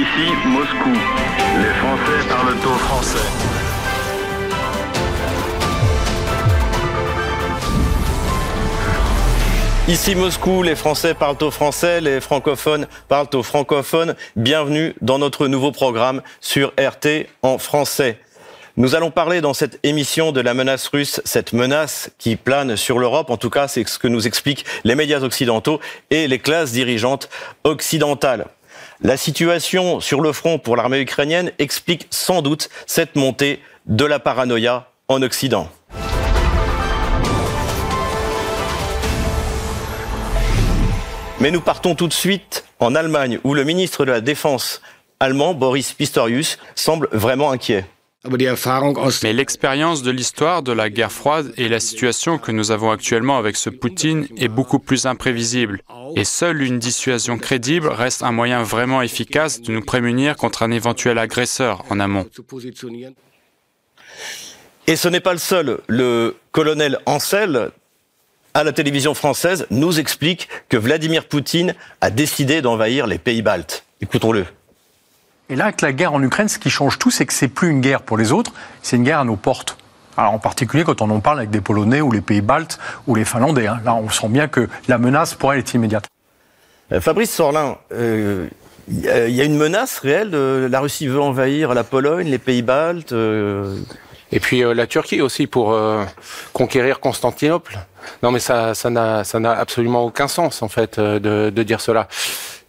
Ici Moscou. Les Français parlent au français. Ici Moscou, les Français parlent au français, les francophones parlent au francophone. Bienvenue dans notre nouveau programme sur RT en français. Nous allons parler dans cette émission de la menace russe, cette menace qui plane sur l'Europe. En tout cas, c'est ce que nous expliquent les médias occidentaux et les classes dirigeantes occidentales. La situation sur le front pour l'armée ukrainienne explique sans doute cette montée de la paranoïa en Occident. Mais nous partons tout de suite en Allemagne, où le ministre de la Défense allemand, Boris Pistorius, semble vraiment inquiet. Mais l'expérience de l'histoire de la guerre froide et la situation que nous avons actuellement avec ce Poutine est beaucoup plus imprévisible. Et seule une dissuasion crédible reste un moyen vraiment efficace de nous prémunir contre un éventuel agresseur en amont. Et ce n'est pas le seul. Le colonel Ansel, à la télévision française, nous explique que Vladimir Poutine a décidé d'envahir les pays baltes. Écoutons-le. Et là, avec la guerre en Ukraine, ce qui change tout, c'est que c'est plus une guerre pour les autres, c'est une guerre à nos portes. Alors en particulier quand on en parle avec des Polonais ou les pays baltes ou les Finlandais. Hein. Là, on sent bien que la menace pour elle est immédiate. Euh, Fabrice Sorlin, euh, il y a une menace réelle de la Russie veut envahir la Pologne, les pays baltes. euh, Et puis euh, la Turquie aussi pour euh, conquérir Constantinople. Non mais ça ça n'a ça n'a absolument aucun sens en fait euh, de, de dire cela.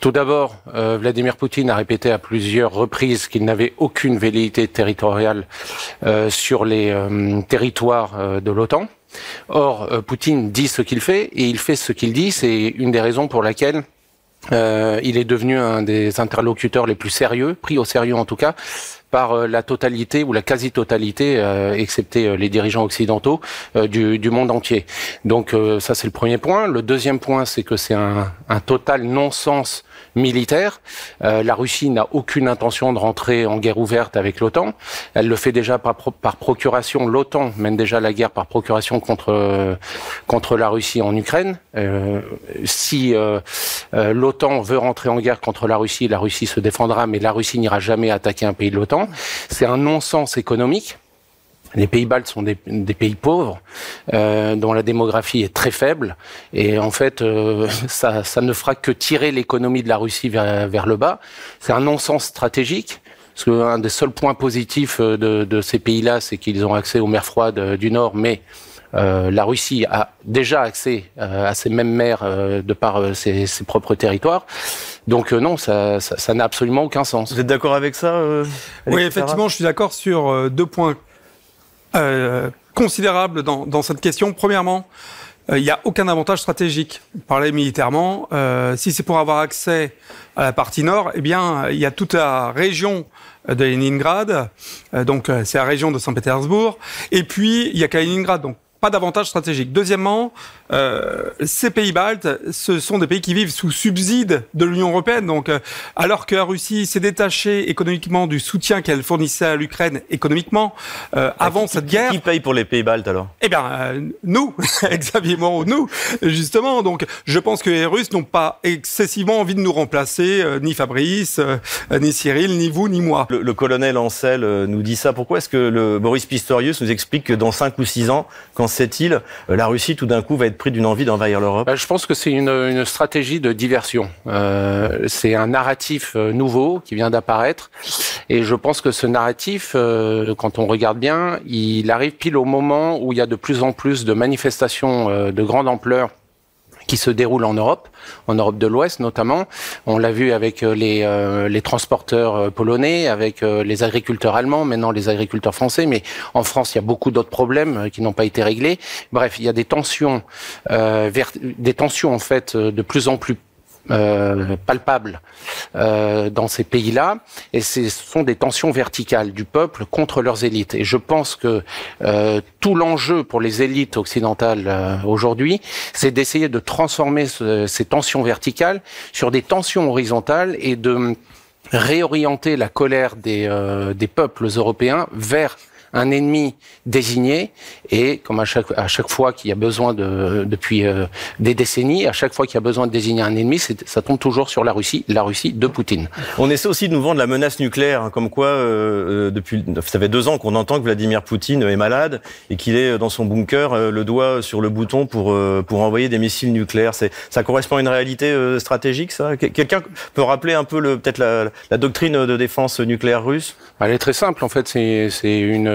Tout d'abord, euh, Vladimir Poutine a répété à plusieurs reprises qu'il n'avait aucune velléité territoriale euh, sur les euh, territoires de l'OTAN. Or, Poutine dit ce qu'il fait et il fait ce qu'il dit. C'est une des raisons pour laquelle il est devenu un des interlocuteurs les plus sérieux, pris au sérieux en tout cas, par euh, la totalité ou la quasi-totalité, euh, excepté euh, les dirigeants occidentaux, euh, du, du monde entier. Donc euh, ça c'est le premier point. Le deuxième point, c'est que c'est un, un total non-sens militaire. Euh, la Russie n'a aucune intention de rentrer en guerre ouverte avec l'OTAN. Elle le fait déjà par, par procuration. L'OTAN mène déjà la guerre par procuration contre contre la Russie en Ukraine. Si l'OTAN veut rentrer en guerre contre la Russie, la Russie se défendra, mais la Russie n'ira jamais attaquer un pays de l'OTAN. C'est un non-sens économique. Les pays baltes sont des, pays pauvres, euh, dont la démographie est très faible, et en fait, euh, ça, ne fera que tirer l'économie de la Russie vers, le bas. C'est un non-sens stratégique. Parce qu'un des seuls points positifs euh, de, de ces pays-là, c'est qu'ils ont accès aux mers froides du Nord, mais la Russie a déjà accès euh, à ces mêmes mers euh, de par euh, ses, ses propres territoires. Donc euh, non, ça ça- ça n'a absolument aucun sens. Vous êtes d'accord avec ça euh, Oui, effectivement, je suis d'accord sur euh, deux points euh, considérables dans, dans cette question. Premièrement, euh, il n'y a aucun avantage stratégique. Parler militairement, euh, si c'est pour avoir accès à la partie nord, eh bien, il y a toute la région euh, de Leningrad, euh, donc euh, c'est la région de Saint-Pétersbourg, et puis il y a Kaliningrad, donc pas d'avantage stratégique. Deuxièmement, euh, ces pays baltes, ce sont des pays qui vivent sous subside de l'Union européenne. Donc, euh, alors que la Russie s'est détachée économiquement du soutien qu'elle fournissait à l'Ukraine économiquement euh, avant cette guerre, Qui paye pour les pays baltes alors? Eh bien, nous, Xavier Moreau, nous, justement. Donc, je pense que les Russes n'ont pas excessivement envie de nous remplacer, ni Fabrice, ni Cyril, ni vous, ni moi. le, le colonel Ancel nous dit ça. Pourquoi est-ce que le Boris Pistorius nous explique que dans 5 ou 6 ans, quand cette île, la Russie tout d'un coup va être pris d'une envie d'envahir l'Europe Bah, je pense que c'est une, une stratégie de diversion. Euh, c'est un narratif euh, nouveau qui vient d'apparaître, et je pense que ce narratif, euh, quand on regarde bien, il arrive pile au moment où il y a de plus en plus de manifestations euh, de grande ampleur qui se déroulent en Europe, en Europe de l'Ouest notamment. On l'a vu avec euh, les, euh, les transporteurs euh, polonais, avec euh, les agriculteurs allemands, maintenant les agriculteurs français, mais en France, il y a beaucoup d'autres problèmes qui n'ont pas été réglés. Bref, il y a des tensions, euh, des tensions en fait de plus en plus euh, palpables euh, dans ces pays-là, et ce sont des tensions verticales du peuple contre leurs élites. Et je pense que euh, tout l'enjeu pour les élites occidentales euh, aujourd'hui, c'est d'essayer de transformer ce- ces tensions verticales sur des tensions horizontales et de réorienter la colère des, euh, des peuples européens vers un ennemi désigné et comme à chaque, à chaque fois qu'il y a besoin de, depuis euh, des décennies, à chaque fois qu'il y a besoin de désigner un ennemi, ça tombe toujours sur la Russie, la Russie de Poutine. On essaie aussi de nous vendre la menace nucléaire, hein, comme quoi euh, euh, depuis ça fait deux ans qu'on entend que Vladimir Poutine est malade et qu'il est dans son bunker, le doigt sur le bouton pour pour envoyer des missiles nucléaires. Ça correspond à une réalité stratégique, ça? Quelqu'un peut rappeler un peu peut-être la, la doctrine de défense nucléaire russe? Elle est très simple en fait. C'est une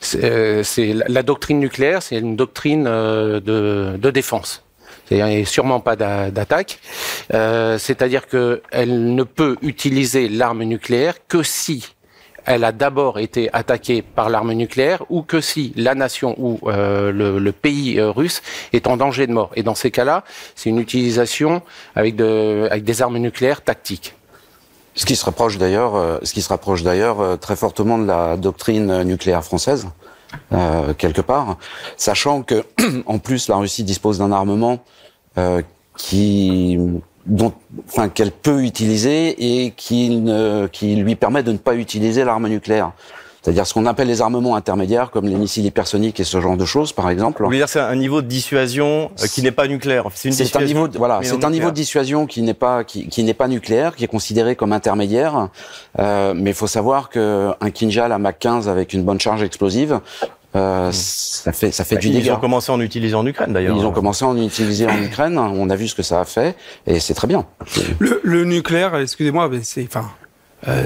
c'est la doctrine nucléaire, c'est une doctrine euh, de, de défense et sûrement pas d'attaque. Euh, C'est-à-dire qu'elle ne peut utiliser l'arme nucléaire que si elle a d'abord été attaquée par l'arme nucléaire ou que si la nation ou euh, le, pays euh, russe est en danger de mort. Et dans ces cas-là, c'est une utilisation avec des armes nucléaires tactiques. Ce qui se rapproche d'ailleurs, euh, ce qui se rapproche d'ailleurs euh, très fortement de la doctrine nucléaire française, euh, quelque part, sachant que en plus la Russie dispose d'un armement euh, qui dont, enfin, qu'elle peut utiliser et qui lui permet de ne pas utiliser l'arme nucléaire. C'est-à-dire ce qu'on appelle les armements intermédiaires, comme les missiles hypersoniques et ce genre de choses, par exemple. Vous voulez dire c'est un niveau de dissuasion euh, qui n'est pas nucléaire C'est un niveau, de, voilà, c'est un niveau de dissuasion qui n'est pas qui, qui n'est pas nucléaire, qui est considéré comme intermédiaire. Euh, mais il faut savoir que un Kinjal à Mach 15 avec une bonne charge explosive, euh, ça fait ça fait bah, du dégât. Ils ont commencé à en utiliser en Ukraine d'ailleurs. Ils ont commencé à en utiliser en Ukraine. On a vu ce que ça a fait et c'est très bien. Le, le nucléaire, excusez-moi, mais c'est enfin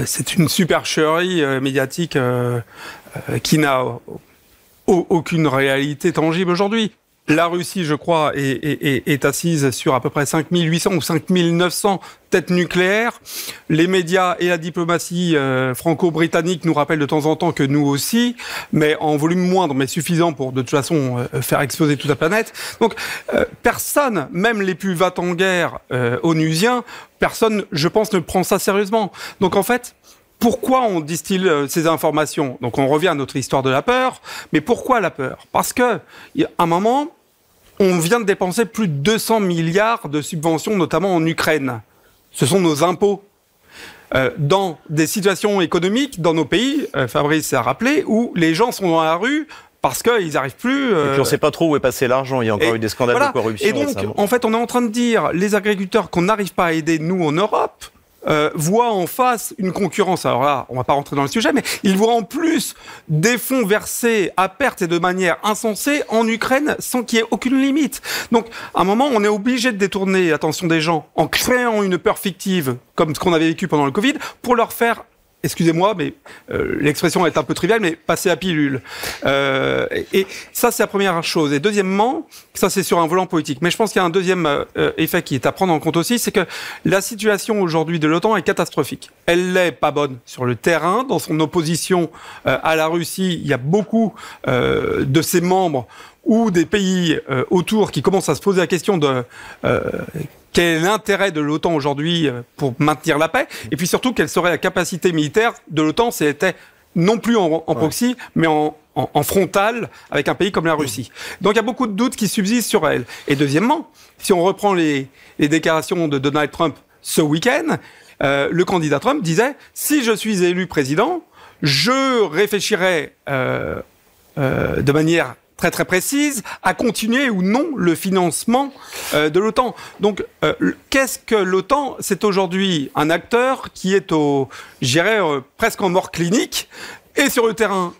c'est une supercherie euh, médiatique euh, qui n'a aucune réalité tangible aujourd'hui. La Russie, je crois, est, assise sur à peu près 5800 ou 5900 têtes nucléaires. Les médias et la diplomatie euh, franco-britannique nous rappellent de temps en temps que nous aussi, mais en volume moindre, mais suffisant pour de toute façon euh, faire exploser toute la planète. Donc euh, personne, même les plus va en guerre onusiens, personne, je pense, ne prend ça sérieusement. Donc en fait, pourquoi on distille ces informations? Donc on revient à notre histoire de la peur, mais pourquoi la peur? Parce que à un moment, on vient de dépenser plus de 200 milliards de subventions, notamment en Ukraine. Ce sont nos impôts. Euh, dans des situations économiques dans nos pays, euh, Fabrice a rappelé, où les gens sont dans la rue parce qu'ils n'arrivent plus. Euh... Et puis on ne sait pas trop où est passé l'argent. Il y a encore eu des scandales de corruption. Et donc, en fait, on est en train de dire les agriculteurs qu'on n'arrive pas à aider nous en Europe euh, voit en face une concurrence. Alors là, on va pas rentrer dans le sujet, mais il voit en plus des fonds versés à perte et de manière insensée en Ukraine sans qu'il y ait aucune limite. Donc, à un moment, on est obligé de détourner l'attention des gens en créant une peur fictive, comme ce qu'on avait vécu pendant le Covid, pour leur faire excusez-moi, mais euh, l'expression est un peu triviale, mais passer à pilule. Euh, et, ça, c'est la première chose. Et deuxièmement, ça c'est sur un volant politique. Mais je pense qu'il y a un deuxième euh, effet qui est à prendre en compte aussi, c'est que la situation aujourd'hui de l'OTAN est catastrophique. Elle n'est pas bonne sur le terrain, dans son opposition à la Russie. Il y a beaucoup de ses membres ou des pays autour qui commencent à se poser la question de quel est l'intérêt de l'OTAN aujourd'hui euh, pour maintenir la paix? Et puis surtout, quelle serait la capacité militaire de l'OTAN si elle était non plus en, proxy, mais en, en, frontal avec un pays comme la Russie? Donc il y a beaucoup de doutes qui subsistent sur elle. Et deuxièmement, si on reprend les, les déclarations de Donald Trump ce week-end, euh, le candidat Trump disait si je suis élu président, je réfléchirai euh, euh, de manière très très précise à continuer ou non le financement euh, de l'OTAN. Donc, euh, qu'est-ce que l'OTAN? C'est aujourd'hui un acteur qui est au, j'irais, euh, presque en mort clinique et sur le terrain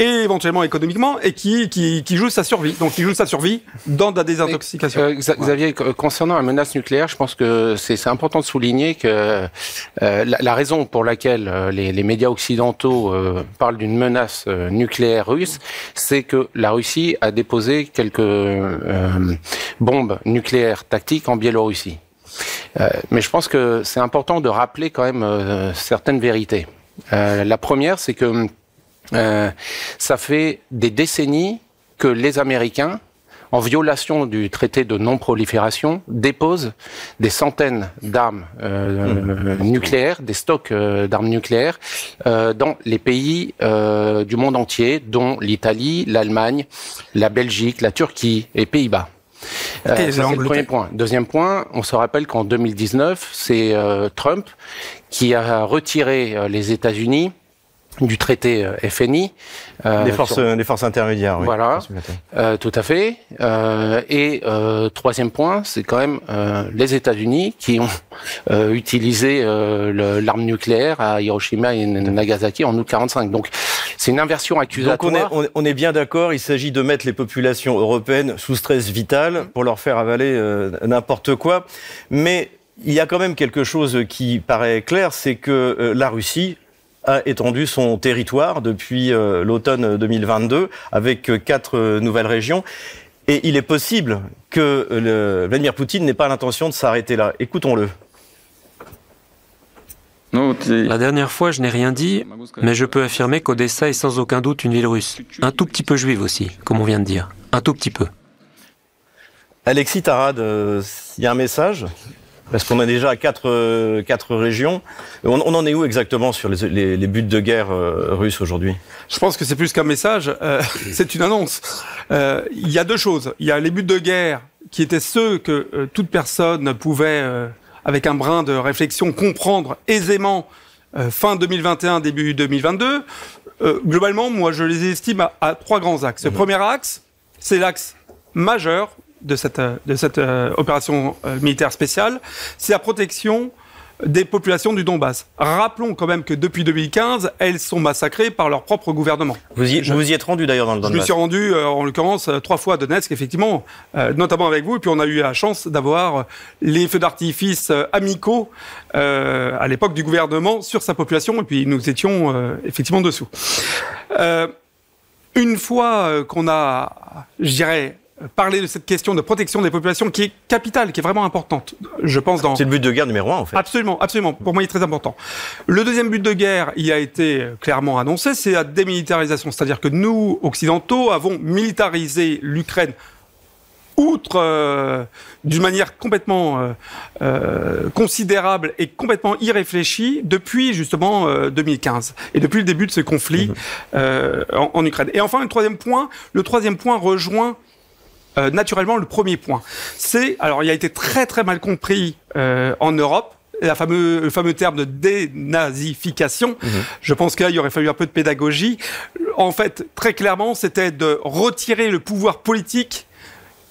et éventuellement économiquement, et qui, joue sa survie. Donc, qui joue sa survie dans la désintoxication. Euh, Xavier, concernant la menace nucléaire, je pense que c'est important de souligner que euh, la, raison pour laquelle euh, les, médias occidentaux parlent d'une menace nucléaire russe, c'est que la Russie a déposé quelques bombes nucléaires tactiques en Biélorussie. mais je pense que c'est important de rappeler quand même certaines vérités. la première, c'est que euh, ça fait des décennies que les Américains, en violation du traité de non-prolifération, déposent des centaines d'armes euh, mmh. nucléaires, des stocks euh, d'armes nucléaires, euh, dans les pays euh, du monde entier, dont l'Italie, l'Allemagne, la Belgique, la Turquie et Pays-Bas. Euh, c'est le premier point. Deuxième point, on se rappelle qu'en 2019, c'est Trump qui a retiré les États-Unis du traité euh, FNI. Euh, les, forces, les forces intermédiaires, oui. Voilà, euh, tout à fait. Euh, et euh, troisième point, c'est quand même les États-Unis qui ont utilisé l'arme nucléaire à Hiroshima et Nagasaki en août 45. Donc c'est une inversion accusatoire. Donc on est, on est bien d'accord, il s'agit de mettre les populations européennes sous stress vital pour leur faire avaler n'importe quoi. Mais il y a quand même quelque chose qui paraît clair, c'est que la Russie a étendu son territoire depuis euh, l'automne 2022 avec euh, quatre euh, nouvelles régions. Et il est possible que Vladimir Poutine n'ait pas l'intention de s'arrêter là. Écoutons-le. La dernière fois, je n'ai rien dit, mais je peux affirmer qu'Odessa est sans aucun doute une ville russe. Un tout petit peu juive aussi, comme on vient de dire. Un tout petit peu. Alexis Tarad, il y a un message? Parce qu'on a déjà quatre, euh, quatre régions. On, on, en est où exactement sur les, les, les buts de guerre euh, russes aujourd'hui? Je pense que c'est plus qu'un message, euh, c'est une annonce. Euh, il y a deux choses. Il y a les buts de guerre qui étaient ceux que toute personne pouvait, avec un brin de réflexion, comprendre aisément fin 2021, début 2022. globalement, moi, je les estime à, à trois grands axes. Le mmh. premier axe, c'est l'axe majeur de cette, de cette euh, opération euh, militaire spéciale, c'est la protection des populations du Donbass. Rappelons quand même que depuis 2015, elles sont massacrées par leur propre gouvernement. Vous y, je, vous y êtes rendu d'ailleurs dans le Donbass Je me suis rendu, euh, en l'occurrence, trois fois à Donetsk, effectivement, euh, notamment avec vous. Et puis on a eu la chance d'avoir les feux d'artifice euh, amicaux à l'époque du gouvernement sur sa population. Et puis nous étions effectivement dessous. une fois qu'on a, je dirais, parler de cette question de protection des populations qui est capitale, qui est vraiment importante. Je pense dans. C'est le but de guerre numéro un, en fait. Absolument, absolument. Pour moi, il est très important. Le deuxième but de guerre, il a été clairement annoncé, c'est la démilitarisation. C'est-à-dire que nous, occidentaux, avons militarisé l'Ukraine outre euh, d'une manière complètement euh, euh, considérable et complètement irréfléchie depuis justement 2015 et depuis le début de ce conflit mmh. en, en, Ukraine. Et enfin, le troisième point, le troisième point rejoint euh, naturellement le premier point. C'est, alors il a été très très mal compris euh, en Europe, la fameux, le fameux terme de dénazification. Mmh. Je pense qu'il aurait fallu un peu de pédagogie. En fait, très clairement, c'était de retirer le pouvoir politique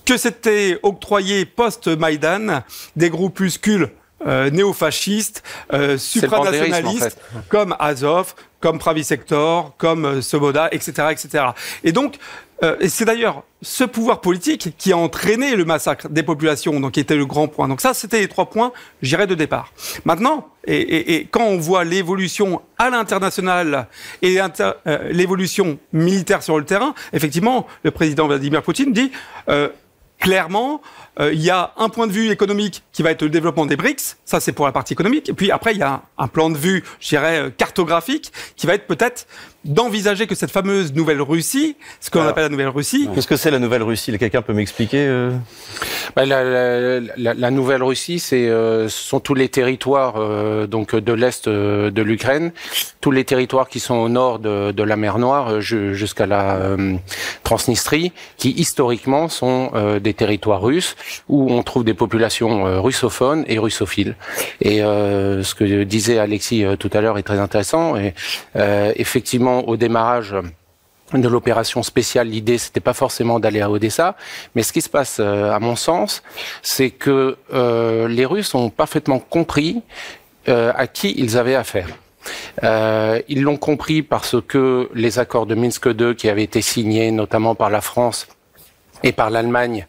que s'était octroyé post-Maïdan des groupuscules euh, néofascistes, euh, supranationalistes, comme Azov, comme Pravi Sector, comme Soboda, etc., etc. Et donc, euh, et c'est d'ailleurs ce pouvoir politique qui a entraîné le massacre des populations, donc qui était le grand point. Donc ça, c'était les trois points, j'irais, de départ. Maintenant, et, et, et quand on voit l'évolution à l'international et euh, l'évolution militaire sur le terrain, effectivement, le président Vladimir Poutine dit euh, clairement, euh, il y a un point de vue économique qui va être le développement des BRICS, ça c'est pour la partie économique, et puis après il y a un, plan de vue, je dirais, euh, cartographique, qui va être peut-être d'envisager que cette fameuse nouvelle Russie, ce qu'on appelle la nouvelle Russie. Qu'est-ce que c'est la nouvelle Russie Quelqu'un peut m'expliquer euh? Bah, la, la, la, la, nouvelle Russie, c'est euh, sont tous les territoires euh, donc de l'est de l'Ukraine, tous les territoires qui sont au nord de, de la mer Noire jusqu'à la Transnistrie, qui historiquement sont des territoires russes où on trouve des populations russophones et russophiles. Et ce que disait Alexis tout à l'heure est très intéressant. Et effectivement au démarrage de l'opération spéciale, l'idée c'était pas forcément d'aller à Odessa, mais ce qui se passe, euh, à mon sens, c'est que euh, les Russes ont parfaitement compris euh, à qui ils avaient affaire. ils l'ont compris parce que les accords de Minsk II qui avaient été signés notamment par la France et par l'Allemagne.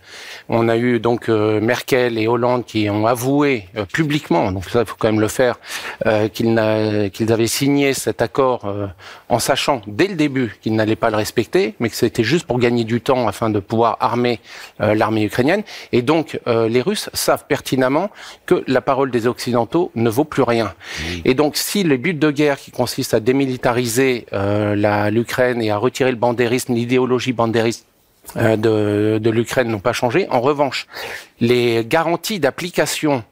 On a eu donc euh, Merkel et Hollande qui ont avoué euh, publiquement, donc ça il faut quand même le faire, euh, qu'ils avaient signé cet accord en sachant dès le début qu'ils n'allaient pas le respecter, mais que c'était juste pour gagner du temps afin de pouvoir armer l'armée ukrainienne. Et donc les Russes savent pertinemment que la parole des Occidentaux ne vaut plus rien. Et donc si le but de guerre qui consiste à démilitariser l'Ukraine et à retirer le bandérisme, l'idéologie bandériste de, de l'Ukraine n'ont pas changé. En revanche, les garanties d'application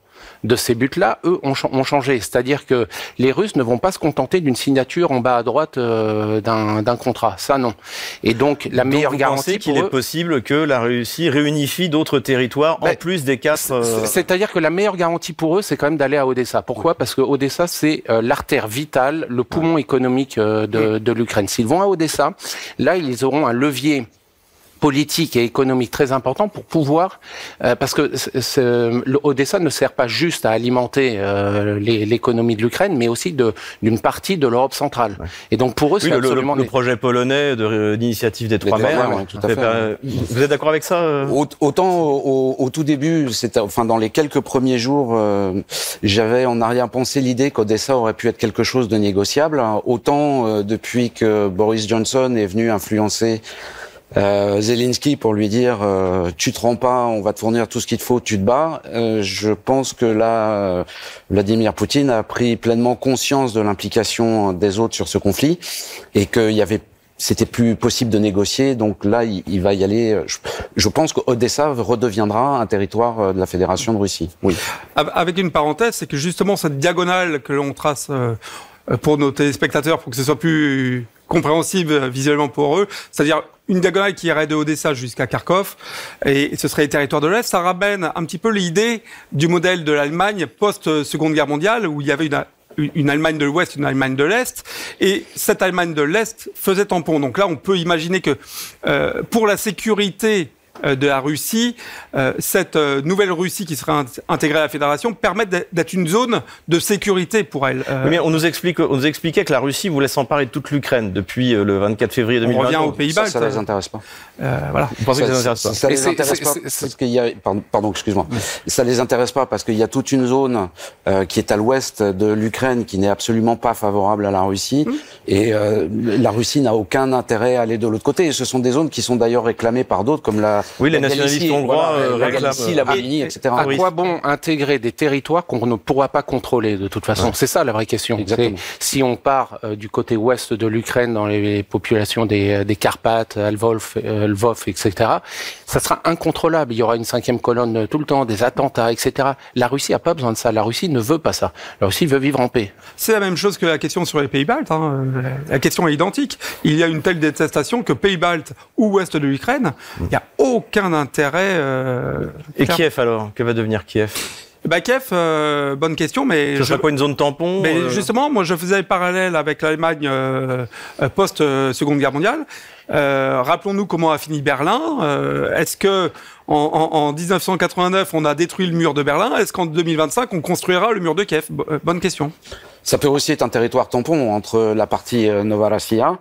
de ces buts-là, eux, ont, ont changé. C'est-à-dire que les Russes ne vont pas se contenter d'une signature en bas à droite euh, d'un contrat. Ça, non. Et donc, la meilleure vous garantie qu'il est possible que la Russie réunifie d'autres territoires en ben, plus des quatre. Euh, c'est-à-dire que la meilleure garantie pour eux, c'est quand même d'aller à Odessa. Pourquoi? Parce que Odessa, c'est euh, l'artère vitale, le poumon économique de, de l'Ukraine. S'ils vont à Odessa, là, ils auront un levier politique et économique très important pour pouvoir, euh, parce que Odessa ne sert pas juste à alimenter euh, l'économie de l'Ukraine, mais aussi d'une partie de l'Europe centrale. Et donc pour eux, c'est absolument le, projet polonais d'initiative des trois mers. vous êtes d'accord avec ça euh? Autant au, au, tout début, c'était enfin dans les quelques premiers jours, j'avais en arrière-pensée l'idée qu'Odessa aurait pu être quelque chose de négociable. Autant depuis que Boris Johnson est venu influencer euh, Zelensky pour lui dire euh, tu te rends pas, on va te fournir tout ce qu'il te faut, tu te bats. Euh, je pense que là, euh, Vladimir Poutine a pris pleinement conscience de l'implication des autres sur ce conflit et qu'il y avait c'était plus possible de négocier, donc là, il, va y aller. Je, je pense qu'Odessa redeviendra un territoire de la Fédération de Russie. Oui. Avec une parenthèse, c'est que justement cette diagonale que l'on trace pour nos téléspectateurs, pour que ce soit plus compréhensible visuellement pour eux, c'est-à-dire une diagonale qui irait de Odessa jusqu'à Kharkov, et ce serait les territoires de l'Est. Ça ramène un petit peu l'idée du modèle de l'Allemagne post-Seconde Guerre mondiale, où il y avait une, Allemagne de l'Ouest, une Allemagne de l'Est, et cette Allemagne de l'Est faisait tampon. Donc là, on peut imaginer que euh, pour la sécurité de la Russie, euh, cette euh, nouvelle Russie qui serait intégrée à la fédération permet d'être une zone de sécurité pour elle. mais on nous explique, on nous expliquait que la Russie voulait s'emparer de toute l'Ukraine depuis le 24 février 2020. On revient aux Pays-Bas. Ça, ça les intéresse pas. voilà. Vous pensez que ça les intéresse pas Ça les intéresse pas parce qu'il y a, pardon, excuse-moi. Ça les intéresse pas parce qu'il y a toute une zone qui est à l'ouest de l'Ukraine qui n'est absolument pas favorable à la Russie mmh. et la Russie n'a aucun intérêt à aller de l'autre côté. Et ce sont des zones qui sont d'ailleurs réclamées par d'autres comme la oui, les nationalistes hongrois euh, réclament la Bolivie, etc. À quoi bon intégrer des territoires qu'on ne pourra pas contrôler de toute façon C'est ça la vraie question. Si on part euh, du côté ouest de l'Ukraine, dans les populations des, euh, des Carpates, Lvov, Lvov, etc., ça sera incontrôlable. Il y aura une cinquième colonne tout le temps, des attentats, etc. La Russie a pas besoin de ça. La Russie ne veut pas ça. La Russie veut vivre en paix. C'est la même chose que la question sur les pays baltes. Hein. La question est identique. Il y a une telle détestation que pays baltes ou ouest de l'Ukraine, il n'y a aucun intérêt. Euh, Et Kiev alors Que va devenir Kiev? Bah Kiev, euh, bonne question, mais ce serait pas une zone tampon Mais euh justement, moi je faisais le parallèle avec l'Allemagne post Seconde Guerre mondiale. Rappelons-nous comment a fini Berlin. Est-ce que en, en, 1989 on a détruit le mur de Berlin? Est-ce qu'en 2025 on construira le mur de Kiev? Bonne question. Ça peut aussi être un territoire tampon entre la partie euh, Novarasia,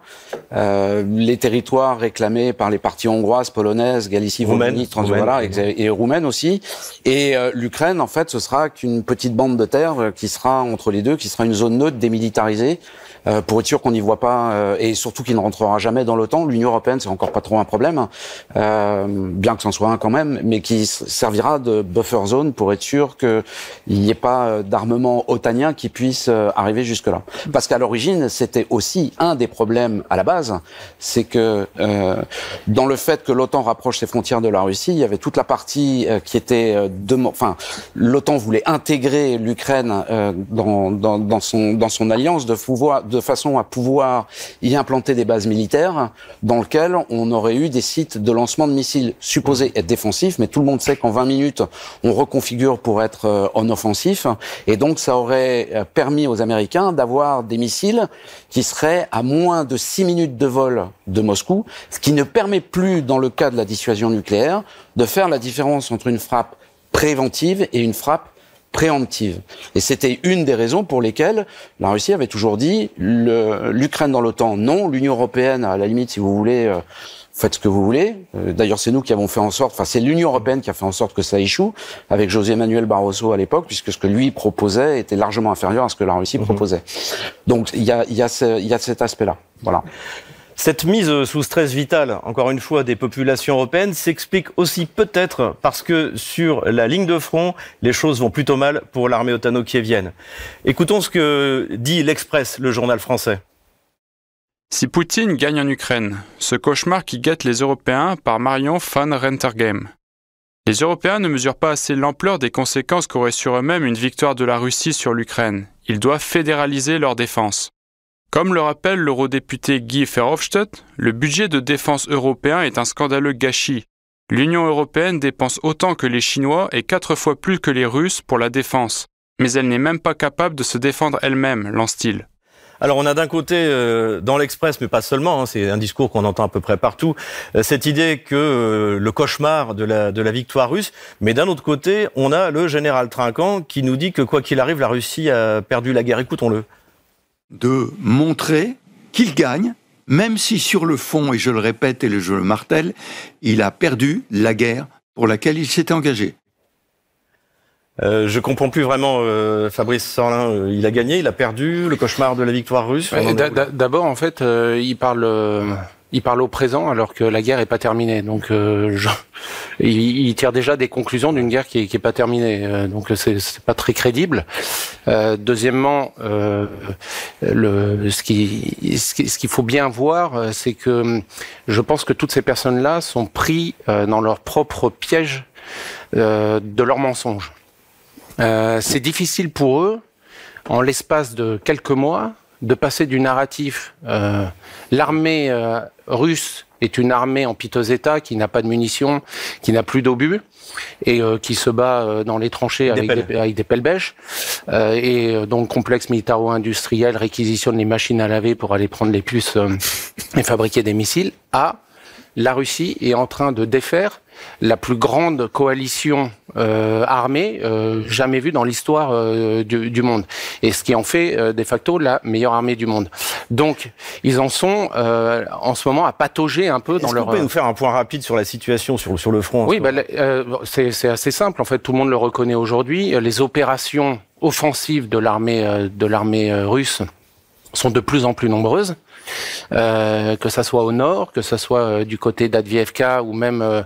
euh, les territoires réclamés par les parties hongroises, polonaises, Galicie, Roumanie, Transvola et, roumaines aussi. Et euh, l'Ukraine, en fait, ce sera qu'une petite bande de terre euh, qui sera entre les deux, qui sera une zone neutre démilitarisée euh, pour être sûr qu'on n'y voit pas, euh, et surtout qu'il ne rentrera jamais dans l'OTAN. L'Union européenne, c'est encore pas trop un problème, euh, bien que c'en soit un quand même, mais qui servira de buffer zone pour être sûr qu'il n'y ait pas d'armement otanien qui puisse arriver jusque-là. Parce qu'à l'origine, c'était aussi un des problèmes à la base, c'est que dans le fait que l'OTAN rapproche ses frontières de la Russie, il y avait toute la partie qui était, de, enfin, l'OTAN voulait intégrer l'Ukraine dans, dans, dans, son dans son alliance de pouvoir de façon à pouvoir y implanter des bases militaires dans lesquelles on aurait eu des sites de lancement de missiles supposés être défensifs, mais tout le monde sait qu'en 20 minutes, on reconfigure pour être euh, en offensif. Et donc, ça aurait euh, permis aux d'avoir des missiles qui seraient à moins de 6 minutes de vol de Moscou, ce qui ne permet plus, dans le cas de la dissuasion nucléaire, de faire la différence entre une frappe préventive et une frappe préemptive. Et c'était une des raisons pour lesquelles la Russie avait toujours dit l'Ukraine dans l'OTAN, non, l'Union européenne, à la limite, si vous voulez, euh, faites ce que vous voulez. Euh, d'ailleurs, c'est nous qui avons fait en sorte, enfin, c'est l'Union européenne qui a fait en sorte que ça échoue, avec José Manuel Barroso à l'époque, puisque ce que lui proposait était largement inférieur à ce que la Russie mhm. proposait. Donc, il y a, y, a y a cet aspect-là. Voilà. Cette mise sous stress vital, encore une fois, des populations européennes s'explique aussi peut-être parce que sur la ligne de front, les choses vont plutôt mal pour l'armée otano-kievienne. Écoutons ce que dit l'Express, le journal français. Si Poutine gagne en Ukraine, ce cauchemar qui guette les Européens par Marion van Rentergem. Les Européens ne mesurent pas assez l'ampleur des conséquences qu'aurait sur eux-mêmes une victoire de la Russie sur l'Ukraine. Ils doivent fédéraliser leur défense. Comme le rappelle l'eurodéputé Guy Verhofstadt, le budget de défense européen est un scandaleux gâchis. L'Union européenne dépense autant que les Chinois et quatre fois plus que les Russes pour la défense. Mais elle n'est même pas capable de se défendre elle-même, lance-t-il. Alors on a d'un côté euh, dans l'Express, mais pas seulement, hein, c'est un discours qu'on entend à peu près partout, euh, cette idée que euh, le cauchemar de la, victoire russe, mais d'un autre côté, on a le général Trinquant qui nous dit que quoi qu'il arrive, la Russie a perdu la guerre. Écoutons-le. De montrer qu'il gagne, même si sur le fond, et je le répète et je le martèle, il a perdu la guerre pour laquelle il s'était engagé. Euh, je comprends plus vraiment euh, Fabrice Sorlin. Euh, il a gagné, il a perdu, le cauchemar de la victoire russe. D'abord, en fait, euh, il parle, il parle au présent alors que la guerre est pas terminée. Donc, je, il, il, tire déjà des conclusions d'une guerre qui, qui est pas terminée. donc, c'est pas très crédible. deuxièmement, le, ce qui, ce qu'il faut bien voir, c'est que je pense que toutes ces personnes-là sont pris dans leur propre piège de leurs mensonges. Euh, c'est difficile pour eux, en l'espace de quelques mois, de passer du narratif euh, l'armée euh, russe est une armée en piteux état qui n'a pas de munitions, qui n'a plus d'obus et euh, qui se bat euh, dans les tranchées avec des, avec des, pelles bêches. Et donc complexe militaro-industriel réquisitionne les machines à laver pour aller prendre les puces et fabriquer des missiles à la Russie est en train de défaire la plus grande coalition euh, armée euh, jamais vue dans l'histoire euh, du, du, monde, et ce qui en fait de facto la meilleure armée du monde. Donc, ils en sont en ce moment à patauger un peu dans leur. Vous pouvez nous faire un point rapide sur la situation sur, sur le front Oui, bah, c'est assez simple. En fait, tout le monde le reconnaît aujourd'hui. Les opérations offensives de l'armée de l'armée russe sont de plus en plus nombreuses. Euh, que ça soit au nord, que ça soit euh, du côté d'Advievka ou même euh,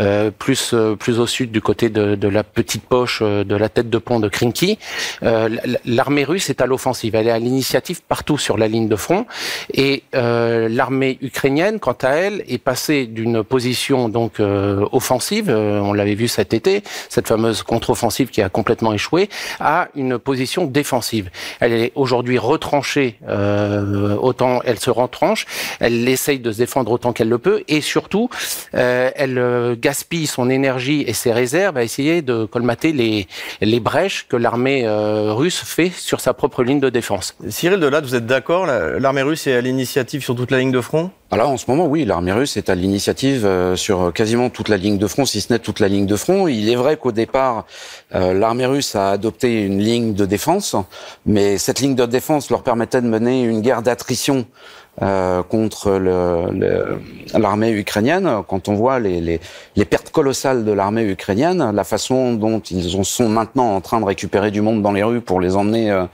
euh plus plus au sud du côté de, de, la petite poche de la tête de pont de Krinky. l'armée russe est à l'offensive, elle est à l'initiative partout sur la ligne de front et l'armée ukrainienne, quant à elle, est passée d'une position donc offensive, on l'avait vu cet été, cette fameuse contre-offensive qui a complètement échoué, à une position défensive. Elle est aujourd'hui retranchée, autant elle se rentranche, elle essaye de se défendre autant qu'elle le peut, et surtout, euh, elle euh, gaspille son énergie et ses réserves à essayer de colmater les, les brèches que l'armée euh, russe fait sur sa propre ligne de défense. Cyril Delade, vous êtes d'accord L'armée russe est à l'initiative sur toute la ligne de front? Alors en ce moment, oui, l'armée russe est à l'initiative sur quasiment toute la ligne de front, si ce n'est toute la ligne de front. Il est vrai qu'au départ, l'armée russe a adopté une ligne de défense, mais cette ligne de défense leur permettait de mener une guerre d'attrition euh, contre l'armée ukrainienne. Quand on voit les, les, les pertes colossales de l'armée ukrainienne, la façon dont ils sont maintenant en train de récupérer du monde dans les rues pour les emmener euh,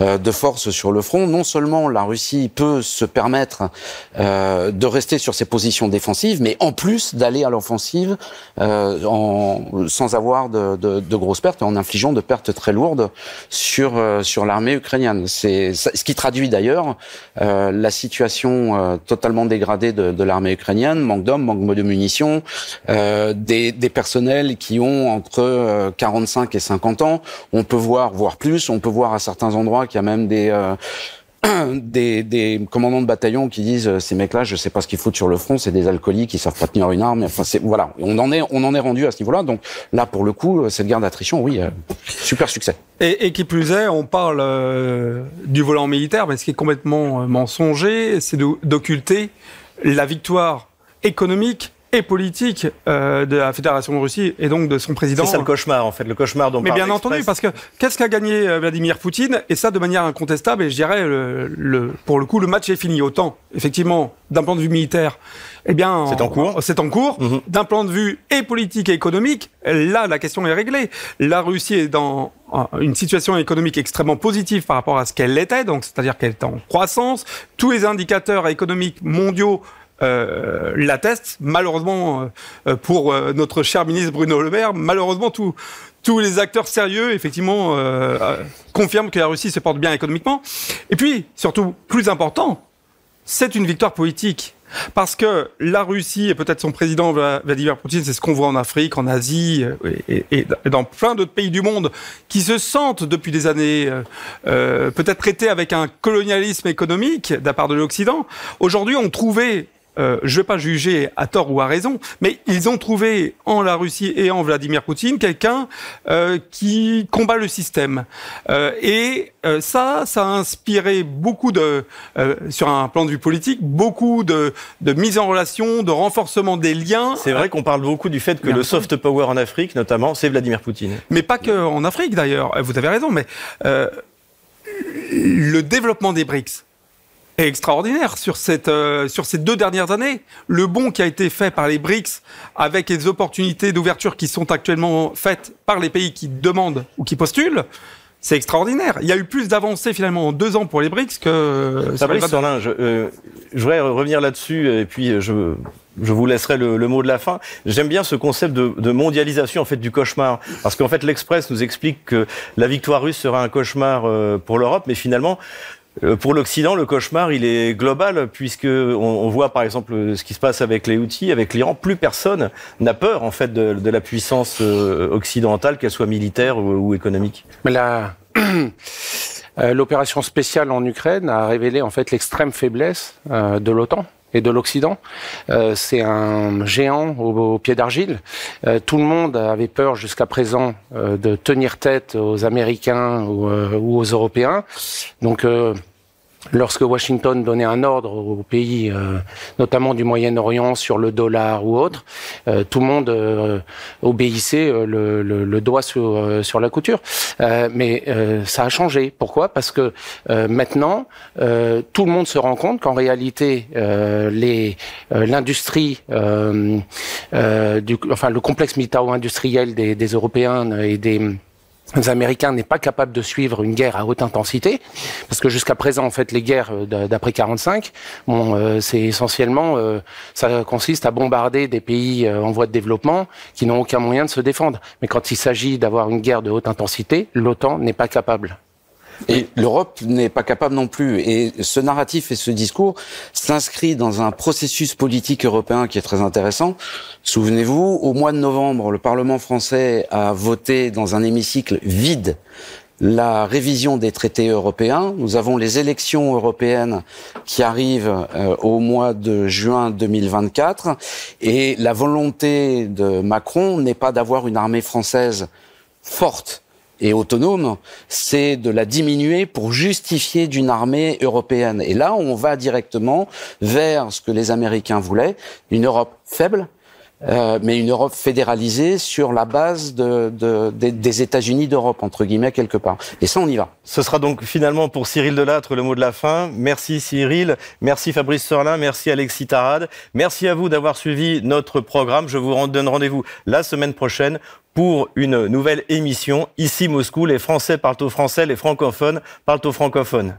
euh, de force sur le front, non seulement la Russie peut se permettre euh, de rester sur ses positions défensives, mais en plus d'aller à l'offensive sans avoir de, de, de, grosses pertes en infligeant de pertes très lourdes sur, sur l'armée ukrainienne. C'est ce qui traduit d'ailleurs la situation euh, totalement dégradée de, l'armée ukrainienne, manque d'hommes, manque de munitions, euh, des, personnels qui ont entre 45 euh, et 50 ans. On peut voir, voire plus, on peut voir à certains endroits qu'il y a même des des, commandants de bataillon qui disent ces mecs-là, je sais pas ce qu'ils foutent sur le front, c'est des alcooliques qui savent pas tenir une arme. Enfin, voilà, on en est, on en est rendu à ce niveau-là. Donc là, pour le coup, cette guerre d'attrition, oui, super succès. Et, qui plus est, on parle du volant militaire, mais ce qui est complètement mensonger, c'est d'occulter la victoire économique et politique euh, de la Fédération de Russie et donc de son président. C'est ça le cauchemar, en fait, le cauchemar dont Mais bien entendu, parce que qu'est-ce qu'a gagné euh, Vladimir Poutine? Et ça, de manière incontestable, et je dirais, le, le, pour le coup, le match est fini. Autant, effectivement, d'un point de vue militaire, eh bien, c'est en cours. C'est en cours. Mm -hmm. D'un plan de vue et politique et économique, là, la question est réglée. La Russie est dans une situation économique extrêmement positive par rapport à ce qu'elle était, donc c'est-à-dire qu'elle est en croissance. Tous les indicateurs économiques mondiaux euh, l'atteste. Malheureusement, euh, euh, pour notre cher ministre Bruno Le Maire, malheureusement, tous les acteurs sérieux, effectivement, confirment que la Russie se porte bien économiquement. Et puis, surtout, plus important, c'est une victoire politique. Parce que la Russie et peut-être son président Vladimir Poutine, c'est ce qu'on voit en Afrique, en Asie et, dans plein d'autres pays du monde qui se sentent depuis des années peut-être traités avec un colonialisme économique de la part de l'Occident. Aujourd'hui, on trouvait euh, je ne vais pas juger à tort ou à raison, mais ils ont trouvé en la Russie et en Vladimir Poutine quelqu'un euh, qui combat le système. Euh, et ça, ça a inspiré beaucoup de, sur un plan de vue politique, beaucoup de, de mise en relation, de renforcement des liens. C'est vrai qu'on parle beaucoup du fait que le soft power en Afrique, notamment, c'est Vladimir Poutine. Mais pas que en Afrique d'ailleurs. Vous avez raison, mais le développement des BRICS est extraordinaire sur, cette, euh, sur ces deux dernières années. Le bond qui a été fait par les BRICS avec les opportunités d'ouverture qui sont actuellement faites par les pays qui demandent ou qui postulent, c'est extraordinaire. Il y a eu plus d'avancées finalement en deux ans pour les BRICS que... Fabrice Sorlin, je, euh, je voudrais revenir là-dessus et puis je, je vous laisserai le, le mot de la fin. J'aime bien ce concept de, de, mondialisation en fait du cauchemar, parce qu'en fait l'Express nous explique que la victoire russe sera un cauchemar euh, pour l'Europe, mais finalement euh, pour l'Occident, le cauchemar, il est global, puisque on, voit par exemple ce qui se passe avec les outils, avec l'Iran. Plus personne n'a peur en fait de, la puissance euh, occidentale, qu'elle soit militaire ou, économique. Mais là, euh, l'opération spéciale en Ukraine a révélé en fait l'extrême faiblesse de l'OTAN et de l'Occident. Euh, c'est un géant au, pied d'argile. Euh, tout le monde avait peur jusqu'à présent euh, de tenir tête aux Américains ou, ou aux Européens. Donc lorsque Washington donnait un ordre aux pays, euh, notamment du Moyen-Orient, sur le dollar ou autre, euh, tout le monde euh, obéissait le, le, le, doigt sur, sur la couture. mais ça a changé. Pourquoi? Parce que maintenant, tout le monde se rend compte qu'en réalité, les l'industrie, du, enfin le complexe militaro-industriel des, des Européens et des les Américains n'est pas capable de suivre une guerre à haute intensité, parce que jusqu'à présent, en fait, les guerres euh, d'après 45, bon, euh, c'est essentiellement, euh, ça consiste à bombarder des pays en voie de développement qui n'ont aucun moyen de se défendre. Mais quand il s'agit d'avoir une guerre de haute intensité, l'OTAN n'est pas capable. Et l'Europe n'est pas capable non plus. Et ce narratif et ce discours s'inscrit dans un processus politique européen qui est très intéressant. Souvenez-vous, au mois de novembre, le Parlement français a voté dans un hémicycle vide la révision des traités européens. Nous avons les élections européennes qui arrivent euh, au mois de juin 2024 et la volonté de Macron n'est pas d'avoir une armée française forte et autonome, c'est de la diminuer pour justifier d'une armée européenne. Et là, on va directement vers ce que les Américains voulaient, une Europe faible, euh, mais une Europe fédéralisée sur la base de, de, des États-Unis d'Europe, entre guillemets, quelque part. Et ça, on y va. Ce sera donc finalement pour Cyril Delattre le mot de la fin. Merci Cyril, merci Fabrice Sorlin, merci Alexis Tarade. Merci à vous d'avoir suivi notre programme. Je vous donne rendez-vous la semaine prochaine pour une nouvelle émission. Ici Moscou, les Français parlent au français, les francophones parlent au francophone.